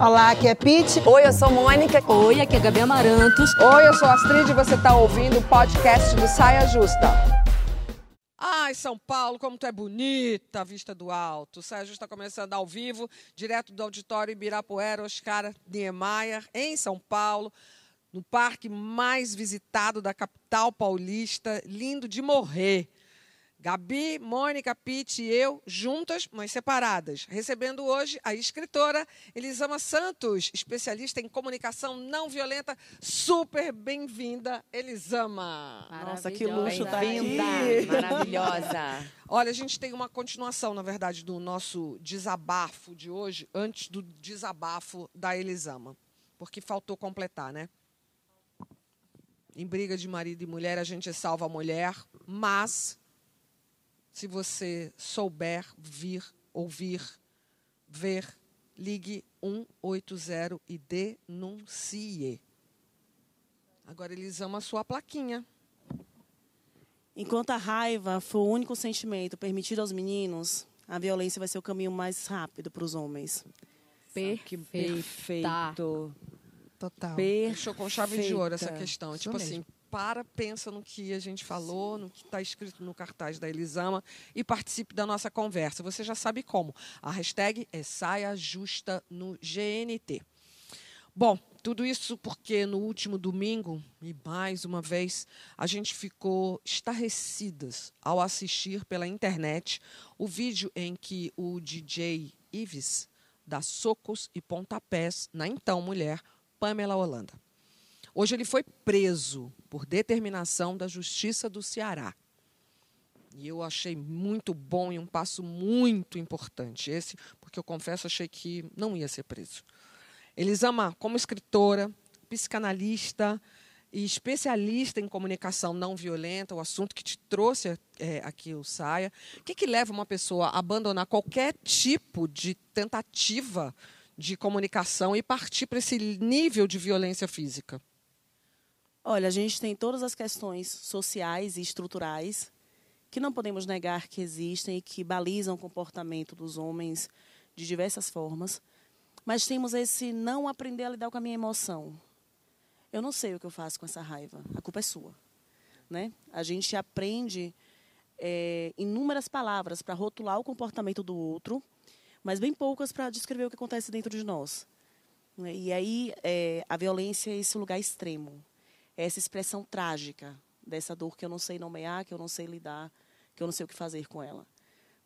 Olá, aqui é Pete. Oi, eu sou Mônica. Oi, aqui é Gabi Amarantos. Oi, eu sou Astrid e você está ouvindo o podcast do Saia Justa. Ai, São Paulo, como tu é bonita, a vista do alto. O Saia Justa começando ao vivo, direto do auditório Ibirapuera, Oscar Niemeyer, em São Paulo, no parque mais visitado da capital paulista, lindo de morrer. Gabi, Mônica, Pete e eu, juntas, mas separadas, recebendo hoje a escritora Elisama Santos, especialista em comunicação não violenta. Super bem-vinda, Elisama. Nossa, que luxo tá aqui. Maravilhosa. Olha, a gente tem uma continuação, na verdade, do nosso desabafo de hoje, antes do desabafo da Elisama, porque faltou completar, né? Em briga de marido e mulher, a gente salva a mulher, mas se você souber vir, ouvir, ver, ligue 180 e denuncie. Agora eles amam a sua plaquinha. Enquanto a raiva for o único sentimento permitido aos meninos, a violência vai ser o caminho mais rápido para os homens. Perfeito. Perfeito. Total. Fechou com chave de ouro essa Perfeita. questão. Isso tipo mesmo. assim, para, pensa no que a gente falou, no que está escrito no cartaz da Elisama e participe da nossa conversa. Você já sabe como. A hashtag é Saia Justa no GNT. Bom, tudo isso porque no último domingo, e mais uma vez, a gente ficou estarrecidas ao assistir pela internet o vídeo em que o DJ Ives dá socos e pontapés na então mulher Pamela Holanda. Hoje ele foi preso por determinação da Justiça do Ceará. E eu achei muito bom e um passo muito importante esse, porque eu confesso achei que não ia ser preso. Elisama, como escritora, psicanalista e especialista em comunicação não violenta, o assunto que te trouxe é, aqui o Saia, o que, que leva uma pessoa a abandonar qualquer tipo de tentativa de comunicação e partir para esse nível de violência física? Olha, a gente tem todas as questões sociais e estruturais que não podemos negar que existem e que balizam o comportamento dos homens de diversas formas. Mas temos esse não aprender a lidar com a minha emoção. Eu não sei o que eu faço com essa raiva. A culpa é sua. Né? A gente aprende é, inúmeras palavras para rotular o comportamento do outro, mas bem poucas para descrever o que acontece dentro de nós. né? E aí é, a violência é esse lugar extremo, essa expressão trágica dessa dor que eu não sei nomear, que eu não sei lidar, que eu não sei o que fazer com ela.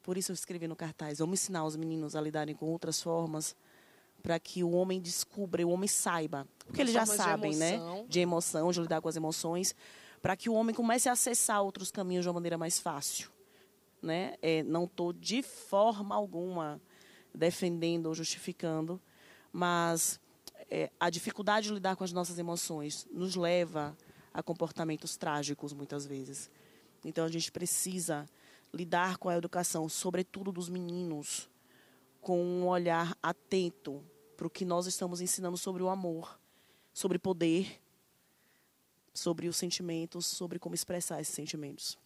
Por isso eu escrevi no cartaz, vamos ensinar os meninos a lidarem com outras formas, para que o homem descubra, o homem saiba, porque eles já formas de sabem, né? De emoção, de lidar com as emoções, para que o homem comece a acessar outros caminhos de uma maneira mais fácil, né? É, não estou de forma alguma defendendo ou justificando, mas é, a dificuldade de lidar com as nossas emoções nos leva a comportamentos trágicos muitas vezes. Então a gente precisa lidar com a educação, sobretudo dos meninos, com um olhar atento para o que nós estamos ensinando sobre o amor, sobre poder, sobre os sentimentos, sobre como expressar esses sentimentos.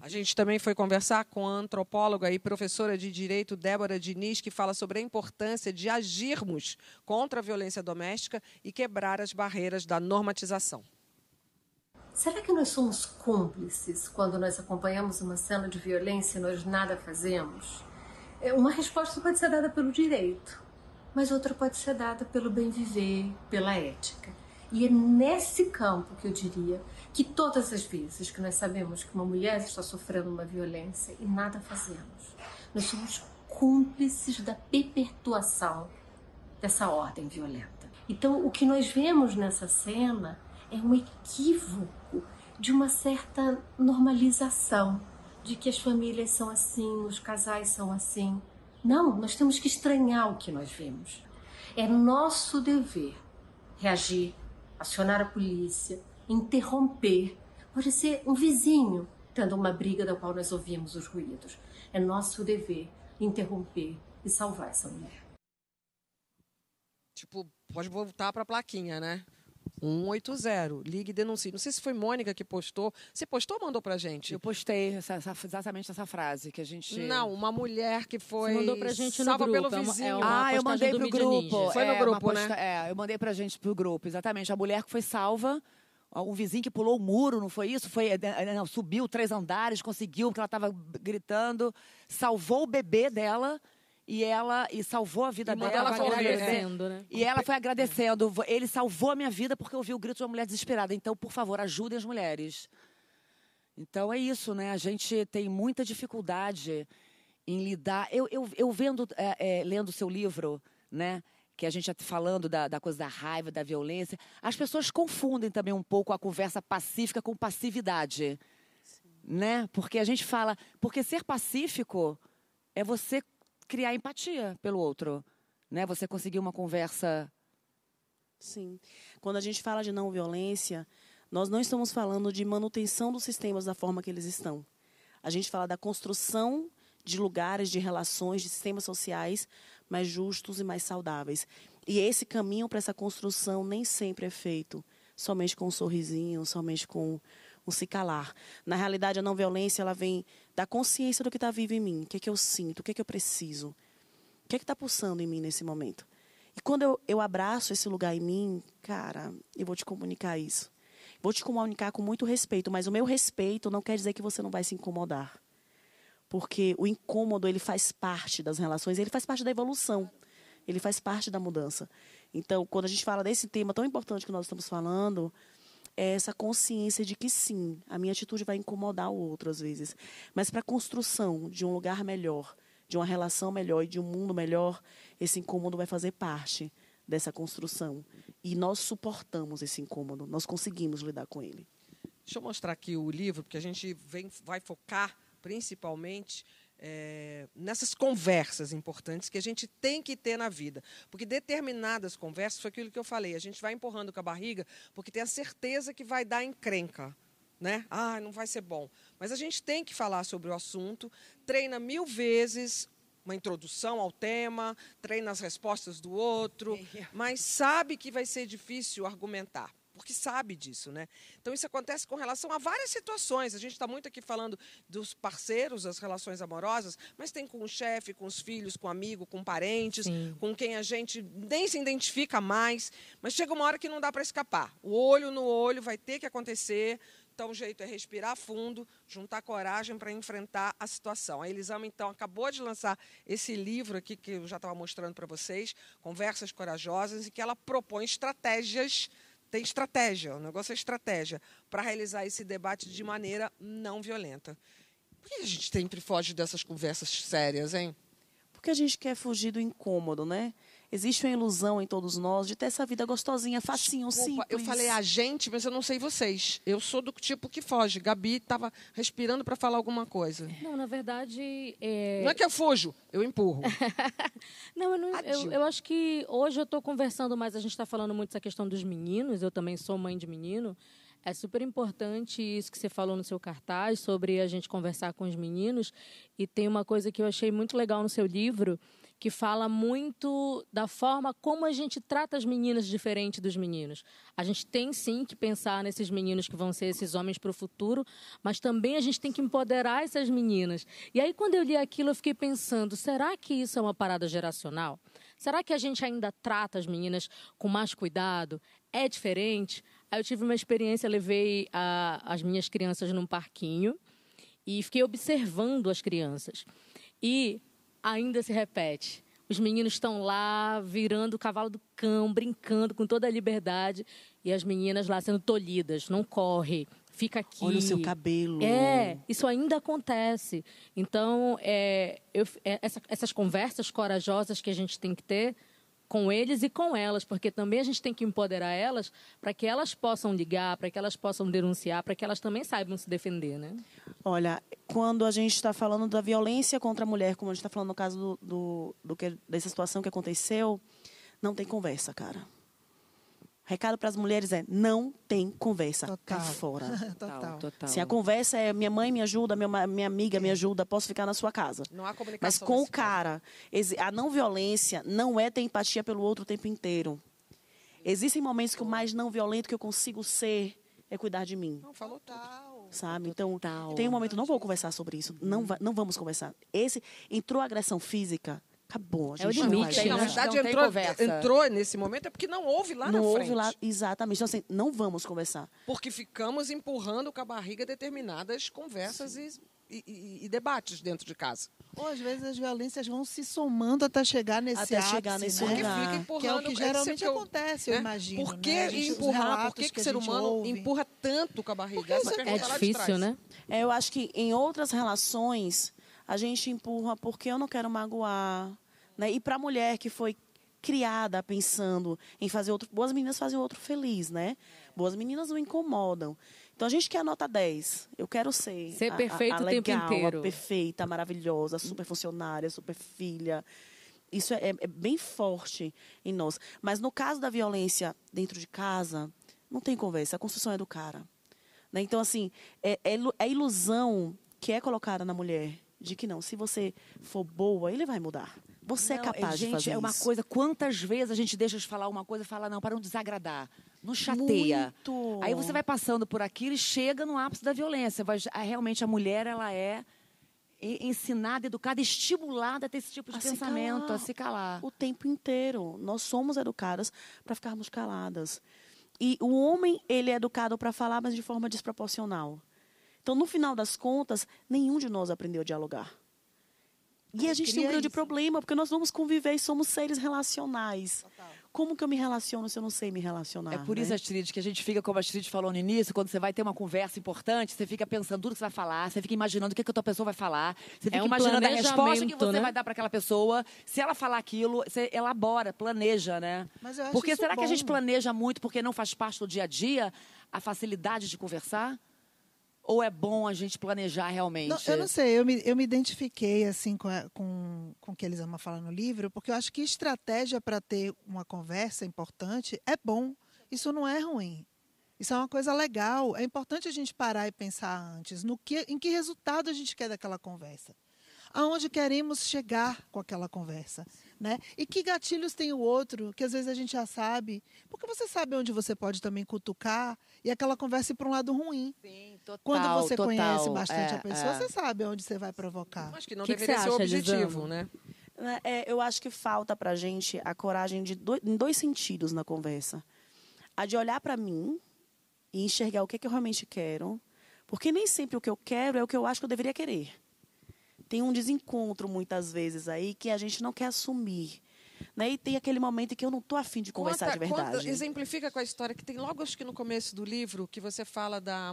A gente também foi conversar com a antropóloga e professora de direito Débora Diniz, que fala sobre a importância de agirmos contra a violência doméstica e quebrar as barreiras da normatização. Será que nós somos cúmplices quando nós acompanhamos uma cena de violência e nós nada fazemos? É, Uma resposta pode ser dada pelo direito, mas outra pode ser dada pelo bem viver, pela ética. E é nesse campo que eu diria que todas as vezes que nós sabemos que uma mulher está sofrendo uma violência e nada fazemos, nós somos cúmplices da perpetuação dessa ordem violenta. Então, o que nós vemos nessa cena é um equívoco de uma certa normalização de que as famílias são assim, os casais são assim. Não, nós temos que estranhar o que nós vemos. É nosso dever reagir, acionar a polícia, interromper. Pode ser um vizinho tendo uma briga da qual nós ouvimos os ruídos. É nosso dever interromper e salvar essa mulher. Tipo, pode voltar para a plaquinha, né? 180. Ligue e denuncie. Não sei se foi Mônica que postou. Você postou ou mandou pra gente? Eu postei essa, essa, exatamente essa frase que a gente. Não, uma mulher que foi. Você mandou pra gente no salva grupo. pelo É uma- vizinho. é uma- Ah, eu mandei pro grupo. Ninja. Foi no É, grupo, uma né? posta- É, eu mandei pra gente pro grupo, exatamente. A mulher que foi salva, um vizinho que pulou o muro, não foi isso? Foi, eh, não, subiu três andares, conseguiu, porque ela estava gritando, salvou o bebê dela e ela e salvou a vida E dela. ela foi né? agradecendo, né? E ela foi agradecendo. Ele salvou a minha vida porque eu ouvi o grito de uma mulher desesperada. Então, por favor, ajudem as mulheres. Então é isso, né? A gente tem muita dificuldade em lidar. Eu, eu, eu vendo, é, é, lendo o seu livro, né? Que a gente está falando da, da coisa da raiva, da violência. As pessoas confundem também um pouco a conversa pacífica com passividade. Né? Porque a gente fala. Porque ser pacífico é você criar empatia pelo outro. Né? Você conseguir uma conversa. Sim. Quando a gente fala de não violência, nós não estamos falando de manutenção dos sistemas da forma que eles estão. A gente fala da construção de lugares, de relações, de sistemas sociais mais justos e mais saudáveis. E esse caminho para essa construção nem sempre é feito somente com um sorrisinho, somente com um se calar. Na realidade, a não violência ela vem da consciência do que está vivo em mim, o que, é que eu sinto, o que, é que eu preciso, o que é está pulsando em mim nesse momento. E quando eu, eu abraço esse lugar em mim, cara, eu vou te comunicar isso. Vou te comunicar com muito respeito, mas o meu respeito não quer dizer que você não vai se incomodar. Porque o incômodo, ele faz parte das relações, ele faz parte da evolução. Ele faz parte da mudança. Então, quando a gente fala desse tema tão importante que nós estamos falando, é essa consciência de que sim, a minha atitude vai incomodar o outro às vezes. Mas para a construção de um lugar melhor, de uma relação melhor e de um mundo melhor, esse incômodo vai fazer parte dessa construção. E nós suportamos esse incômodo, nós conseguimos lidar com ele. Deixa eu mostrar aqui o livro, porque a gente vem, vai focar principalmente é, nessas conversas importantes que a gente tem que ter na vida. Porque determinadas conversas, foi aquilo que eu falei, a gente vai empurrando com a barriga porque tem a certeza que vai dar encrenca. Né? Ah, não vai ser bom. Mas a gente tem que falar sobre o assunto, treina mil vezes uma introdução ao tema, treina as respostas do outro, mas sabe que vai ser difícil argumentar porque sabe disso, né? Então isso acontece com relação a várias situações. A gente está muito aqui falando dos parceiros, das relações amorosas, mas tem com o chefe, com os filhos, com amigo, com parentes, Sim. com quem a gente nem se identifica mais. Mas chega uma hora que não dá para escapar. O olho no olho vai ter que acontecer. Então, o jeito é respirar fundo, juntar coragem para enfrentar a situação. A Elisama, então, acabou de lançar esse livro aqui que eu já estava mostrando para vocês, Conversas Corajosas, e que ela propõe estratégias tem estratégia, o negócio é estratégia, para realizar esse debate de maneira não violenta. Por que a gente sempre foge dessas conversas sérias, hein? Porque a gente quer fugir do incômodo, né? Existe uma ilusão em todos nós de ter essa vida gostosinha, facinho, Desculpa, simples. eu falei a gente, mas eu não sei vocês. Eu sou do tipo que foge. Gabi estava respirando para falar alguma coisa. Não, na verdade. É... Não é que eu fujo, eu empurro. Não, eu, não- eu- eu acho que hoje eu estou conversando mais, a gente está falando muito essa questão dos meninos, eu também sou mãe de menino. É super importante isso que você falou no seu cartaz, sobre a gente conversar com os meninos. E tem uma coisa que eu achei muito legal no seu livro, que fala muito da forma como a gente trata as meninas diferente dos meninos. A gente tem sim que pensar nesses meninos que vão ser esses homens para o futuro, mas também a gente tem que empoderar essas meninas. E aí, quando eu li aquilo, eu fiquei pensando: será que isso é uma parada geracional? Será que a gente ainda trata as meninas com mais cuidado? É diferente? Aí eu tive uma experiência, levei a- as minhas crianças num parquinho e fiquei observando as crianças. E ainda se repete. Os meninos estão lá virando o cavalo do cão, brincando com toda a liberdade, e as meninas lá sendo tolhidas. Não corre, fica aqui. Olha o seu cabelo. É, isso ainda acontece. Então, é, eu- é, essa- essas conversas corajosas que a gente tem que ter com eles e com elas, porque também a gente tem que empoderar elas para que elas possam ligar, para que elas possam denunciar, para que elas também saibam se defender, né? Olha, quando a gente está falando da violência contra a mulher, como a gente está falando no caso do, do, do que, dessa situação que aconteceu, não tem conversa, cara. Recado para as mulheres é: não tem conversa. Total. Fora. Total, total. Se a conversa é minha mãe me ajuda, minha, minha amiga me ajuda, posso ficar na sua casa. Não há comunicação. Mas com o cara, a não violência não é ter empatia pelo outro o tempo inteiro. Existem momentos que o mais não violento que eu consigo ser é cuidar de mim. Não, falou tudo. sabe? Então, Total. tem um momento, não vou conversar sobre isso. Não, va- não vamos conversar. Esse, entrou agressão física, acabou. A É o gente não limite, vai né? Na verdade, Não entrou, entrou nesse momento é porque não houve lá Não na houve frente. lá, exatamente. Então, assim, não vamos conversar. Porque ficamos empurrando com a barriga determinadas conversas e, e- e- debates dentro de casa. Ou às vezes as violências vão se somando até chegar nesse Até ápice, chegar nesse né? Porque lugar. fica Que é o empurrando. Que é o que é geralmente eu- acontece, eu né? imagino. Por que né? Gente- os empurrar? Por que, que o ser humano ouve. empurra tanto com a barriga? É- difícil, né? É, eu acho que em outras relações a gente empurra porque eu não quero magoar. Né? E para a mulher que foi criada pensando em fazer outro. Boas meninas fazem o outro feliz, né? Boas meninas não incomodam. Então a gente quer nota 10. Eu quero ser. Ser a- a- perfeito a o tempo legal, a inteiro. perfeita, a maravilhosa, a super funcionária, a super filha. Isso é, é bem forte em nós. Mas no caso da violência dentro de casa, não tem conversa. A construção é do cara. Né? Então, assim, é, é, é a ilusão que é colocada na mulher de que não, se você for boa, ele vai mudar. Você Não, é capaz gente, de fazer é uma isso. coisa. Quantas vezes a gente deixa de falar uma coisa e fala, não, para não desagradar. Não chateia. Muito. Aí você vai passando por aquilo e chega no ápice da violência. Vai, realmente a mulher, ela é ensinada, educada, estimulada a ter esse tipo de A se pensamento, calar. a se calar. o tempo inteiro. Nós somos educadas para ficarmos caladas. E o homem, ele é educado para falar, mas de forma desproporcional. Então, no final das contas, nenhum de nós aprendeu a dialogar. E a gente tem um grande isso. problema, porque nós vamos conviver e somos seres relacionais. Como que eu me relaciono se eu não sei me relacionar? É por né? isso, Astrid, que a gente fica, como a Astrid falou no início, quando você vai ter uma conversa importante, você fica pensando tudo que você vai falar, você fica imaginando o que, que a outra pessoa vai falar, você fica um imaginando a resposta que você né? vai dar para aquela pessoa. Se ela falar aquilo, você elabora, planeja, né? Mas eu acho Porque isso será que a gente bom. planeja muito porque não faz parte do dia a dia a facilidade de conversar? Ou é bom a gente planejar realmente? Não, eu não sei, eu me, eu me identifiquei assim com, a- com, com o que eles amam falar no livro, porque eu acho que estratégia para ter uma conversa importante é bom. Isso não é ruim. Isso é uma coisa legal. É importante a gente parar e pensar antes no que, em que resultado a gente quer daquela conversa. Aonde queremos chegar com aquela conversa. Né? E que gatilhos tem o outro, que às vezes a gente já sabe. Porque você sabe onde você pode também cutucar e aquela conversa ir para um lado ruim. Sim, total, Quando você total. conhece bastante É, a pessoa, é. você sabe onde você vai provocar. Acho que não Que que deveria você ser o acha, objetivo, Elisama? né? Né, é, eu acho que falta pra gente a coragem de do- em dois sentidos na conversa. A de olhar pra mim e enxergar o que, que eu realmente quero. Porque nem sempre o que eu quero é o que eu acho que eu deveria querer. Tem um desencontro, muitas vezes, aí, que a gente não quer assumir. Né? E tem aquele momento em que eu não estou afim de conversar Conta- de conta- verdade. exemplifica com a história que tem logo acho que no começo do livro que você fala da,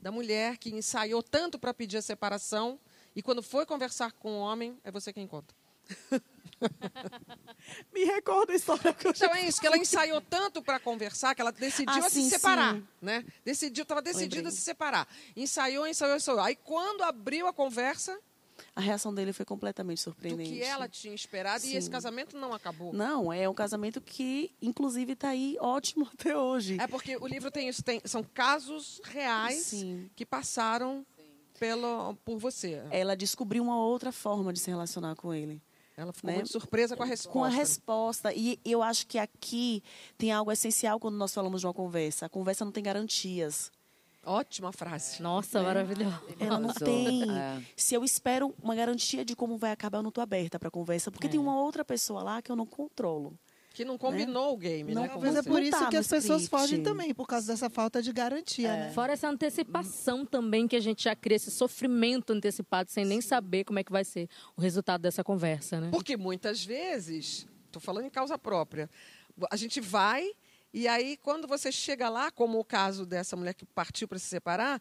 da mulher que ensaiou tanto para pedir a separação e quando foi conversar com o homem é você quem conta. Me recorda a história que eu Então é isso que ela ensaiou tanto para conversar que ela decidiu Ah, a se sim, separar, sim. né? Decidiu, estava decidida a se separar. Ensaiou, ensaiou, ensaiou. Aí quando abriu a conversa A reação dele foi completamente do surpreendente. que ela tinha esperado e Sim. esse casamento não acabou. Não, é um casamento que, inclusive, está aí ótimo até hoje. É porque o livro tem isso, tem, são casos reais Sim. que passaram pelo, por você. Ela descobriu uma outra forma de se relacionar com ele. Ela ficou né? muito surpresa com a resposta. Com a resposta. E eu acho que aqui tem algo essencial quando nós falamos de uma conversa. A conversa não tem garantias. Ótima frase. Nossa, maravilhoso. Ela não tem. É. Se eu espero uma garantia de como vai acabar, eu não estou aberta para a conversa. Porque É. tem uma outra pessoa lá que eu não controlo. Que não combinou o game, Não né? com Talvez é por Não isso tá que as pessoas script. fogem também, por causa dessa falta de garantia, né? Fora essa antecipação também que a gente já cria, esse sofrimento antecipado sem nem saber como é que vai ser o resultado dessa conversa, né? Porque muitas vezes, estou falando em causa própria, a gente vai e aí quando você chega lá, como o caso dessa mulher que partiu para se separar,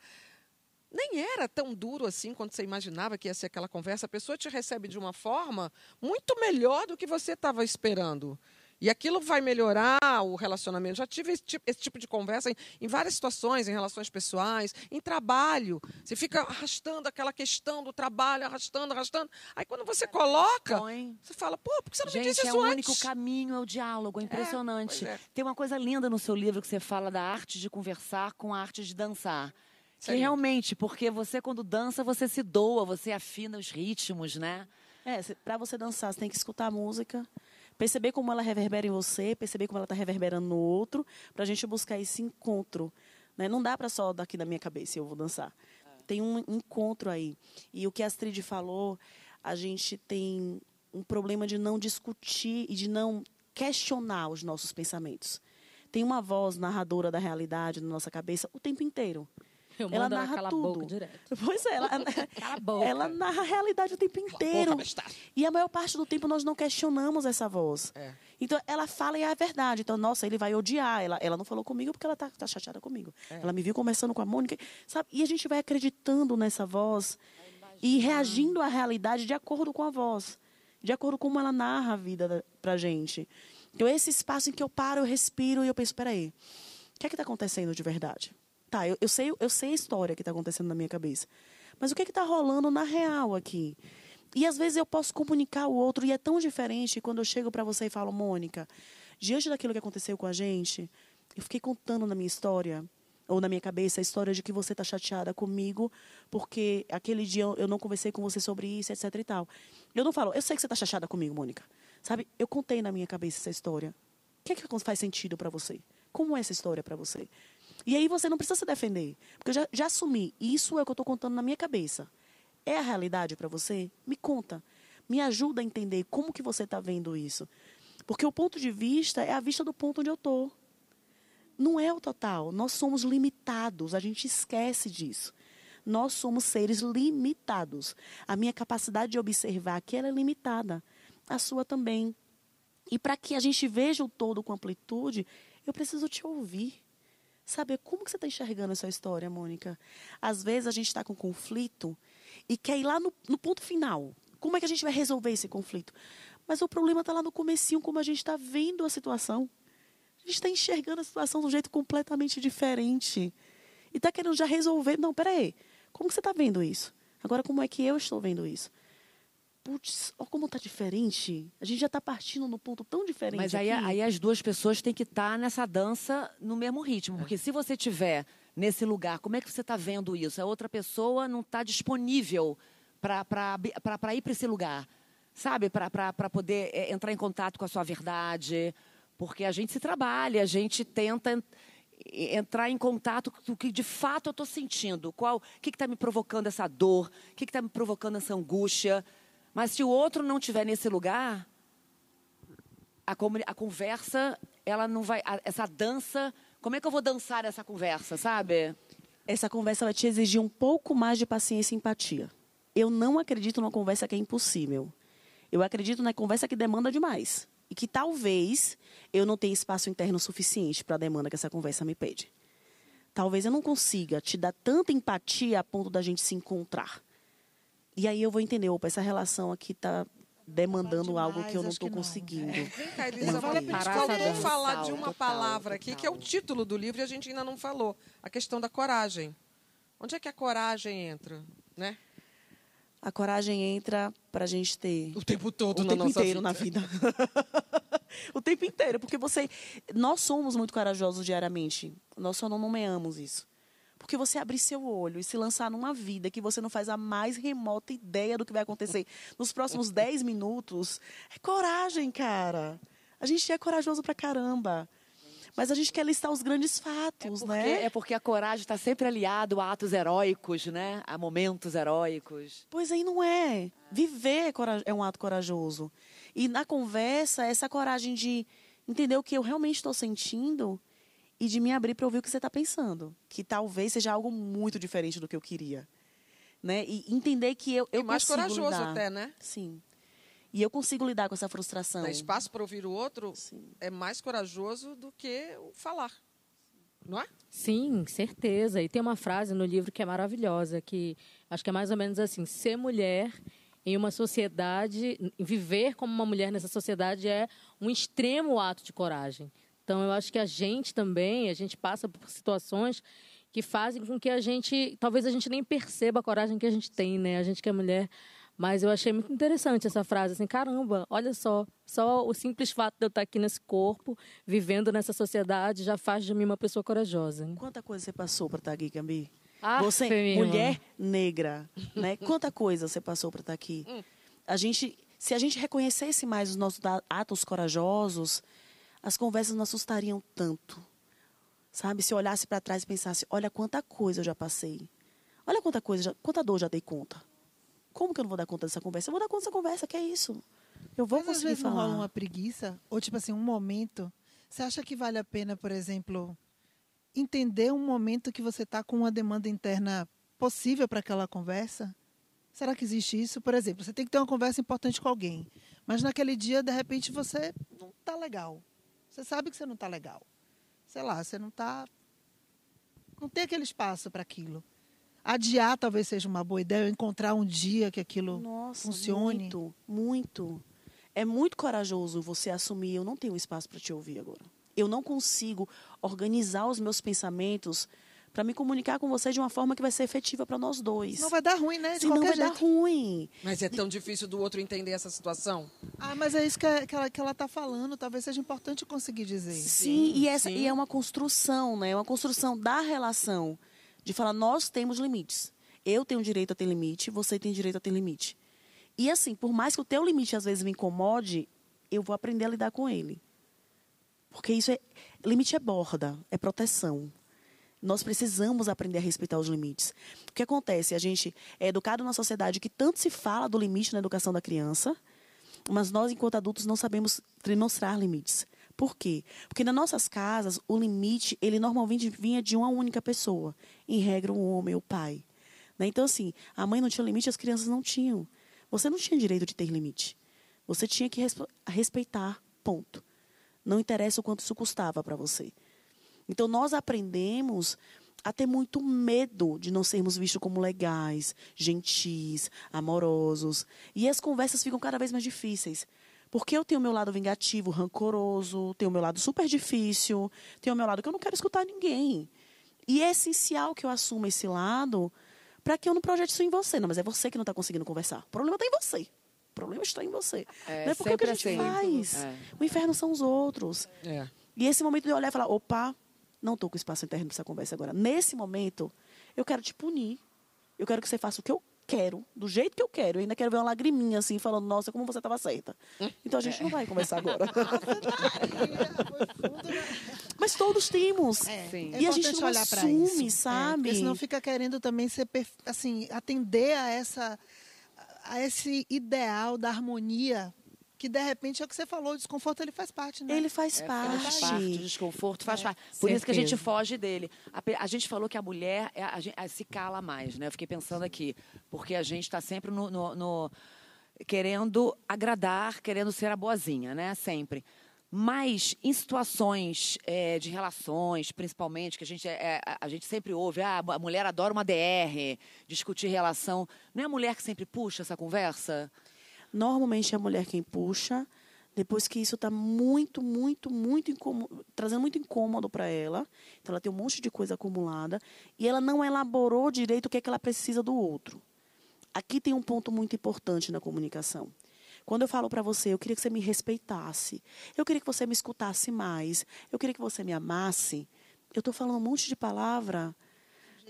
nem era tão duro assim quanto você imaginava que ia ser aquela conversa. A pessoa te recebe de uma forma muito melhor do que você estava esperando. E aquilo vai melhorar o relacionamento. Já tive esse tipo, esse tipo de conversa em, em várias situações, em relações pessoais, em trabalho. Você fica arrastando aquela questão do trabalho, arrastando, arrastando. Aí quando você coloca, você fala, pô, por que você não me Gente, disse é isso o antes? único caminho, é o diálogo, é impressionante. pois é. Tem uma coisa linda no seu livro que você fala da arte de conversar com a arte de dançar. Que é realmente, porque você quando dança, você se doa, você afina os ritmos, né? É, para você dançar, você tem que escutar a música, Perceber como ela reverbera em você, perceber como ela está reverberando no outro, para a gente buscar esse encontro. Né? Não dá para só daqui da minha cabeça eu vou dançar. Tem um encontro aí. E o que a Astrid falou, a gente tem um problema de não discutir e de não questionar os nossos pensamentos. Tem uma voz narradora da realidade na nossa cabeça o tempo inteiro. Eu ela ela narra calar a tudo. boca direto. Pois é, ela, boca. ela narra a realidade o tempo inteiro. E a maior parte do tempo nós não questionamos essa voz. É. Então ela fala e é a verdade. Então, nossa, ele vai odiar. Ela, ela não falou comigo porque ela tá, tá chateada comigo. Ela me viu conversando com a Mônica. Sabe? E a gente vai acreditando nessa voz e reagindo à realidade de acordo com a voz. De acordo com como ela narra a vida da, pra gente. Então, esse espaço em que eu paro, eu respiro e eu penso, peraí, o que é que está acontecendo de verdade? Tá, eu, eu, sei, eu sei a história que está acontecendo na minha cabeça. Mas o que é está rolando na real aqui? E às vezes eu posso comunicar ao outro e é tão diferente quando eu chego para você e falo, Mônica, diante daquilo que aconteceu com a gente, eu fiquei contando na minha história, ou na minha cabeça, a história de que você está chateada comigo porque aquele dia eu- não conversei com você sobre isso, etc e tal. Eu não falo, eu sei que você está chateada comigo, Mônica. Sabe, eu contei na minha cabeça essa história. O que é que faz sentido para você? Como é essa história para você? E aí você não precisa se defender. Porque eu já, já assumi. Isso é o que eu estou contando na minha cabeça. É a realidade para você? Me conta. Me ajuda a entender como que você está vendo isso. Porque o ponto de vista é a vista do ponto onde eu estou. Não é o total. Nós somos limitados. A gente esquece disso. Nós somos seres limitados. A minha capacidade de observar aqui é limitada. A sua também. E para que a gente veja o todo com amplitude, eu preciso te ouvir. Saber como que você está enxergando essa história, Mônica? Às vezes a gente está com conflito e quer ir lá no, no ponto final. Como é que a gente vai resolver esse conflito? Mas o problema está lá no comecinho, como a gente está vendo a situação. A gente está enxergando a situação de um jeito completamente diferente. E está querendo já resolver. Não, peraí. Como que você está vendo isso? Agora, como é que eu estou vendo isso? Putz, olha como está diferente. A gente já está partindo num ponto tão diferente. Mas aí, aí as duas pessoas têm que estar nessa dança no mesmo ritmo. Porque se você estiver nesse lugar, como é que você está vendo isso? A outra pessoa não está disponível para ir para esse lugar, sabe? Para poder é, entrar em contato com a sua verdade. Porque a gente se trabalha, a gente tenta en- entrar em contato com o que de fato eu estou sentindo. Qual, o que está me provocando essa dor? O que está me provocando essa angústia? Mas se o outro não estiver nesse lugar, a, a conversa, ela não vai. a- essa dança. Como é que eu vou dançar essa conversa, sabe? essa conversa vai te exigir um pouco mais de paciência e empatia. Eu não acredito numa conversa que é impossível. Eu acredito na conversa que demanda demais. E que talvez eu não tenha espaço interno suficiente para a demanda que essa conversa me pede. Talvez eu não consiga te dar tanta empatia a ponto da gente se encontrar. E aí eu vou entender, opa, essa relação aqui está demandando demais, algo que eu não estou conseguindo. Vem cá, Elisa, Fala vamos, pra gente vamos total, falar de uma total, palavra aqui, total. que é o título do livro e a gente ainda não falou. A questão da coragem. Onde é que a coragem entra? Né? A coragem entra para a gente ter O tempo todo o na tempo nossa inteiro vida. na vida. o tempo inteiro, porque você, nós somos muito corajosos diariamente. Nós só não nomeamos isso. Porque você abrir seu olho e se lançar numa vida que você não faz a mais remota ideia do que vai acontecer nos próximos 10 minutos, é coragem, cara. A gente é corajoso pra caramba. Mas a gente quer listar os grandes fatos, Porque, né? é porque a coragem está sempre aliado a atos heróicos, né? A momentos heróicos. Pois aí não é. Viver é é um ato corajoso. E na conversa, essa coragem de entender o que eu realmente estou sentindo e de me abrir para ouvir o que você está pensando. Que talvez seja algo muito diferente do que eu queria. Né? E entender que eu, eu e mais consigo corajoso lidar. até, né? Sim. E eu consigo lidar com essa frustração. Dar espaço para ouvir o outro Sim. é mais corajoso do que o falar. Não é? Sim, certeza. E tem uma frase no livro que é maravilhosa, que acho que é mais ou menos assim: ser mulher em uma sociedade, viver como uma mulher nessa sociedade é um extremo ato de coragem. Então, eu acho que a gente também, a gente passa por situações que fazem com que a gente, talvez a gente nem perceba a coragem que a gente tem, né? A gente que é mulher. Mas eu achei muito interessante essa frase, assim, caramba, olha só, só o simples fato de eu estar aqui nesse corpo, vivendo nessa sociedade, já faz de mim uma pessoa corajosa. Né? Quanta coisa você passou para estar aqui, Gabi? Ah, você, irmã. mulher negra, né? Quanta coisa você passou para estar aqui? Hum. A gente Se a gente reconhecesse mais os nossos atos corajosos, as conversas não assustariam tanto. Sabe? Se eu olhasse para trás e pensasse, olha quanta coisa eu já passei. Olha quanta coisa, já- quanta dor eu já dei conta. Como que eu não vou dar conta dessa conversa? Eu vou dar conta dessa conversa, que é isso. Eu vou Mas às conseguir vezes não falar. rola uma preguiça, ou tipo assim, um momento. Você acha que vale a pena, por exemplo, entender um momento que você está com uma demanda interna possível para aquela conversa? Será que existe isso? Por exemplo, você tem que ter uma conversa importante com alguém, mas naquele dia, de repente, você não está legal. Você sabe que você não está legal. Sei lá, você não está. Não tem aquele espaço para aquilo. Adiar talvez seja uma boa ideia, encontrar um dia que aquilo Nossa, funcione. muito, muito. É muito corajoso você assumir, eu não tenho espaço para te ouvir agora. Eu não consigo organizar os meus pensamentos para me comunicar com você de uma forma que vai ser efetiva para nós dois. Não vai dar ruim, né? De Senão qualquer vai jeito. dar ruim. Mas é tão difícil do outro entender essa situação. Ah, mas é isso que, é- que ela, que ela tá falando. Talvez seja importante conseguir dizer. Sim, e, essa, sim. e é uma construção, né? É uma construção da relação. De falar, nós temos limites. Eu tenho direito a ter limite, você tem direito a ter limite. E assim, por mais que o teu limite às vezes me incomode, eu vou aprender a lidar com ele. Porque isso é. Limite é borda, é proteção. Nós precisamos aprender a respeitar os limites. O que acontece? A gente é educado numa sociedade que tanto se fala do limite na educação da criança, mas nós, enquanto adultos, não sabemos demonstrar limites. Por quê? Porque nas nossas casas, o limite, ele normalmente vinha de uma única pessoa. Em regra, um homem, o pai. Né? Então, assim, a mãe não tinha limite, as crianças não tinham. Você não tinha direito de ter limite. Você tinha que respe- respeitar, ponto. Não interessa o quanto isso custava para você. Então, nós aprendemos a ter muito medo de não sermos vistos como legais, gentis, amorosos. E as conversas ficam cada vez mais difíceis. Porque eu tenho o meu lado vingativo, rancoroso, tenho o meu lado super difícil, tenho o meu lado que eu não quero escutar ninguém. E é essencial que eu assuma esse lado para que eu não projete isso em você. Não, mas é você que não está conseguindo conversar. O problema está em você. O problema está em você. É, não é porque o que a gente assim. faz. É. O inferno são os outros. É. E esse momento de eu olhar e falar, opa, não estou com espaço interno para essa conversa agora. Nesse momento, eu quero te punir. Eu quero que você faça o que eu quero, do jeito que eu quero. Eu ainda quero ver uma lagriminha assim, falando, nossa, como você estava certa. Então a gente não vai conversar agora. Mas todos temos. Sim. É E a gente importante não olhar pra assume, isso. sabe? É, porque senão fica querendo também ser assim, atender a essa a esse ideal da harmonia que de repente é o que você falou, o desconforto ele faz parte, né? Ele faz É, parte. faz parte, o desconforto faz parte. Por isso que a gente certeza. foge dele. A, a gente falou que a mulher é- a a se cala mais, né? Eu fiquei pensando aqui, porque a gente está sempre no, no- no- querendo agradar, querendo ser a boazinha, né? Sempre. Mas em situações é, de relações, principalmente, que a gente, é, a- a gente sempre ouve, ah, a mulher adora uma DR, discutir relação. Não é a mulher que sempre puxa essa conversa? Normalmente é a mulher quem puxa, depois que isso está muito, muito, muito incômodo, trazendo muito incômodo para ela. Então ela tem um monte de coisa acumulada e ela não elaborou direito o que é que ela precisa do outro. Aqui tem um ponto muito importante na comunicação. Quando eu falo para você, eu queria que você me respeitasse, eu queria que você me escutasse mais, eu queria que você me amasse, eu estou falando um monte de palavra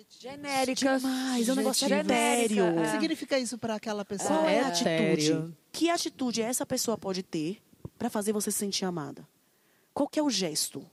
Genérica. demais, é um negócio Genérica, etéreo. O que é. significa isso para aquela pessoa? Qual é a Etéreo. atitude? Que atitude essa pessoa pode ter para fazer você se sentir amada? Qual que é o gesto?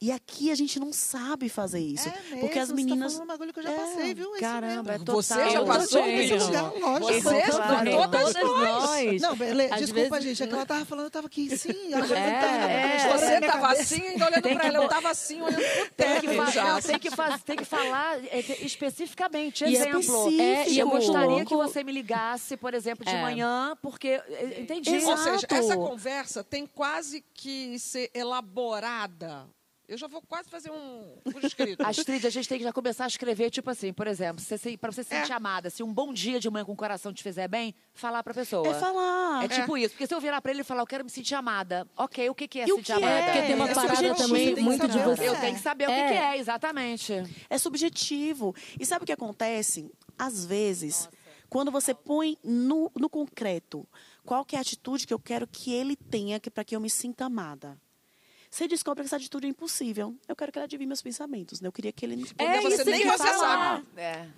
E aqui a gente não sabe fazer isso. É mesmo, porque as você meninas. Tá falando um bagulho que eu já É, passei, viu? Esse Caramba, é. Você já Eu passou? Lugar, lógico. Você, Claro. todas Todas nós. Não, Bele, Às desculpa, vezes- gente. É que ela tava falando, eu tava aqui, sim. Ela já É, é. na Você minha tava cabeça. assim, ainda olhando pra que ela. Eu tava assim, olhando pro Tem teto tem, que faz- tem que falar é, te- especificamente. E é Exemplo. É, e eu gostaria que você me ligasse, por exemplo, de É. manhã, porque. é, Entendi. Exato. Ou seja, essa conversa tem quase que ser elaborada. Eu já vou quase fazer um por escrito. Astrid, a gente tem que já começar a escrever, tipo assim, por exemplo, se, pra você se É. sentir amada, se um bom dia de manhã com o coração te fizer bem, falar pra pessoa. É falar. É tipo isso. Porque se eu virar pra ele e falar, eu quero me sentir amada. Ok, o que, que é E o sentir que é? amada? Porque tem uma É parada subjetivo, também muito de saber o que você. é. Eu tenho que saber o que, É. que é, exatamente. É subjetivo. E sabe o que acontece? Às vezes, quando você põe no, no concreto qual que é a atitude que eu quero que ele tenha para que eu me sinta amada. Você descobre que essa atitude é impossível. Eu quero que ele adivinhe meus pensamentos, né? Eu queria que ele... Porque você nem você falar. sabe. É.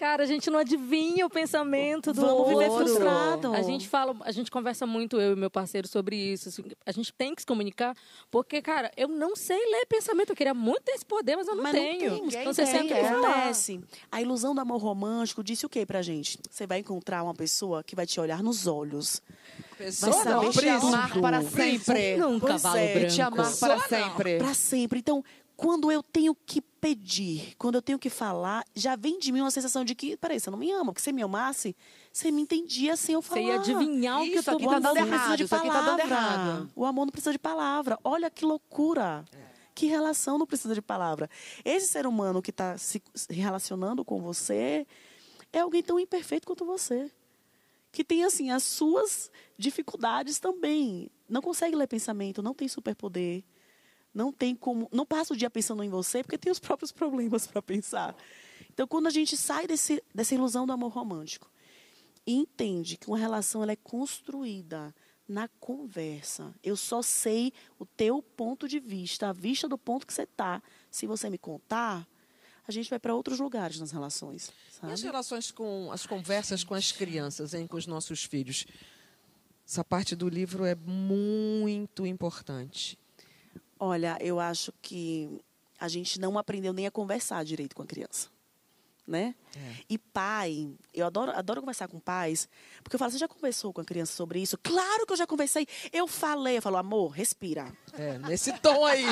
Cara, a gente não adivinha o pensamento do Vamos viver outro. frustrado. A gente fala, a gente conversa muito, eu e meu parceiro, sobre isso. assim, a gente tem que se comunicar, porque, cara, eu não sei ler pensamento. Eu queria muito ter esse poder, mas eu não Mas tenho. não tem. Então você O que sempre falar. acontece? A ilusão do amor romântico disse o que pra gente? Você vai encontrar uma pessoa que vai te olhar nos olhos. Pessoa Vai não, saber Te amar para sempre. Num Pois cavalo é, branco. Te amar para sempre. Pra sempre. Então, quando eu tenho que pedir, quando eu tenho que falar, já vem de mim uma sensação de que, peraí, você não me ama, porque se você me amasse, você me entendia sem eu falar. Você ia adivinhar o que eu Isso tô aqui tá dando não precisa errado, de isso aqui tá dando errado. O amor não precisa de palavra. Olha que loucura. Que relação não precisa de palavra. Esse ser humano que está se se relacionando com você é alguém tão imperfeito quanto você. Que tem, assim, as suas dificuldades também. Não consegue ler pensamento, não tem superpoder. Não tem como. Não passa o dia pensando em você, porque tem os próprios problemas para pensar. Então, quando a gente sai desse, dessa ilusão do amor romântico e entende que uma relação ela é construída na conversa. Eu só sei o teu ponto de vista, a vista do ponto que você está. Se você me contar, a gente vai para outros lugares nas relações. E Sabe? as relações com as conversas com as crianças, hein, com os nossos filhos? Essa parte do livro é muito importante. Olha, eu acho que a gente não aprendeu nem a conversar direito com a criança. Né? E pai, eu adoro, adoro conversar com pais, porque eu falo, você já conversou com a criança sobre isso? Claro que eu já conversei. Eu falei, eu falo, amor, respira. É, nesse tom aí.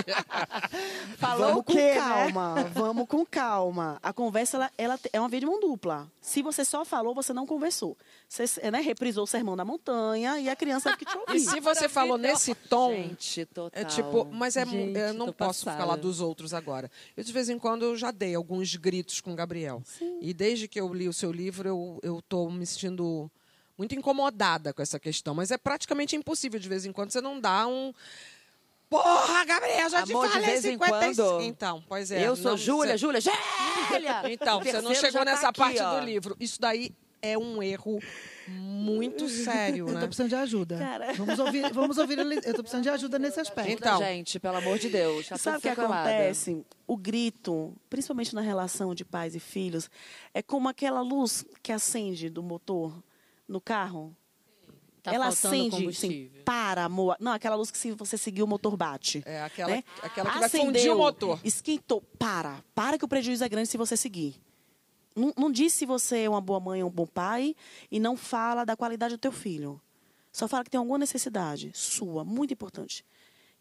Falou vamos o com quê, né? calma, vamos com calma. A conversa ela, ela é uma via de mão dupla. Se você só falou, você não conversou. Você né, reprisou o sermão da montanha e a criança que te E ouvir. se você falou nesse tom, Gente, total. é tipo, mas é, Gente, eu não posso passada. falar dos outros agora. Eu de vez em quando eu já dei alguns gritos com o Gabriel. E desde que eu li o seu livro, eu eu tô me sentindo muito incomodada com essa questão, mas é praticamente impossível de vez em quando você não dá um Porra, Gabriel, já Amor, te de falei vez em 55. quando- Então, pois é. eu sou não- Júlia, você- Júlia, Gélia! Então, você não chegou tá nessa aqui, parte ó. do livro. Isso daí é um erro muito sério, Eu né? tô precisando de ajuda. Cara. Vamos ouvir, vamos ouvir. Eu tô precisando de ajuda nesse aspecto. Então. gente, pelo amor de Deus. Tá Sabe o que acontece? O grito, principalmente na relação de pais e filhos, é como aquela luz que acende do motor no carro. Tá ela acende, assim, combustível. para, amor. Não, aquela luz que se você seguir o motor bate. É aquela, né? aquela que vai Acendeu, fundir o motor. Esquentou, para. Para que o prejuízo é grande se você seguir. Não, não diz se você é uma boa mãe ou um bom pai e não fala da qualidade do teu filho. Só fala que tem alguma necessidade sua, muito importante.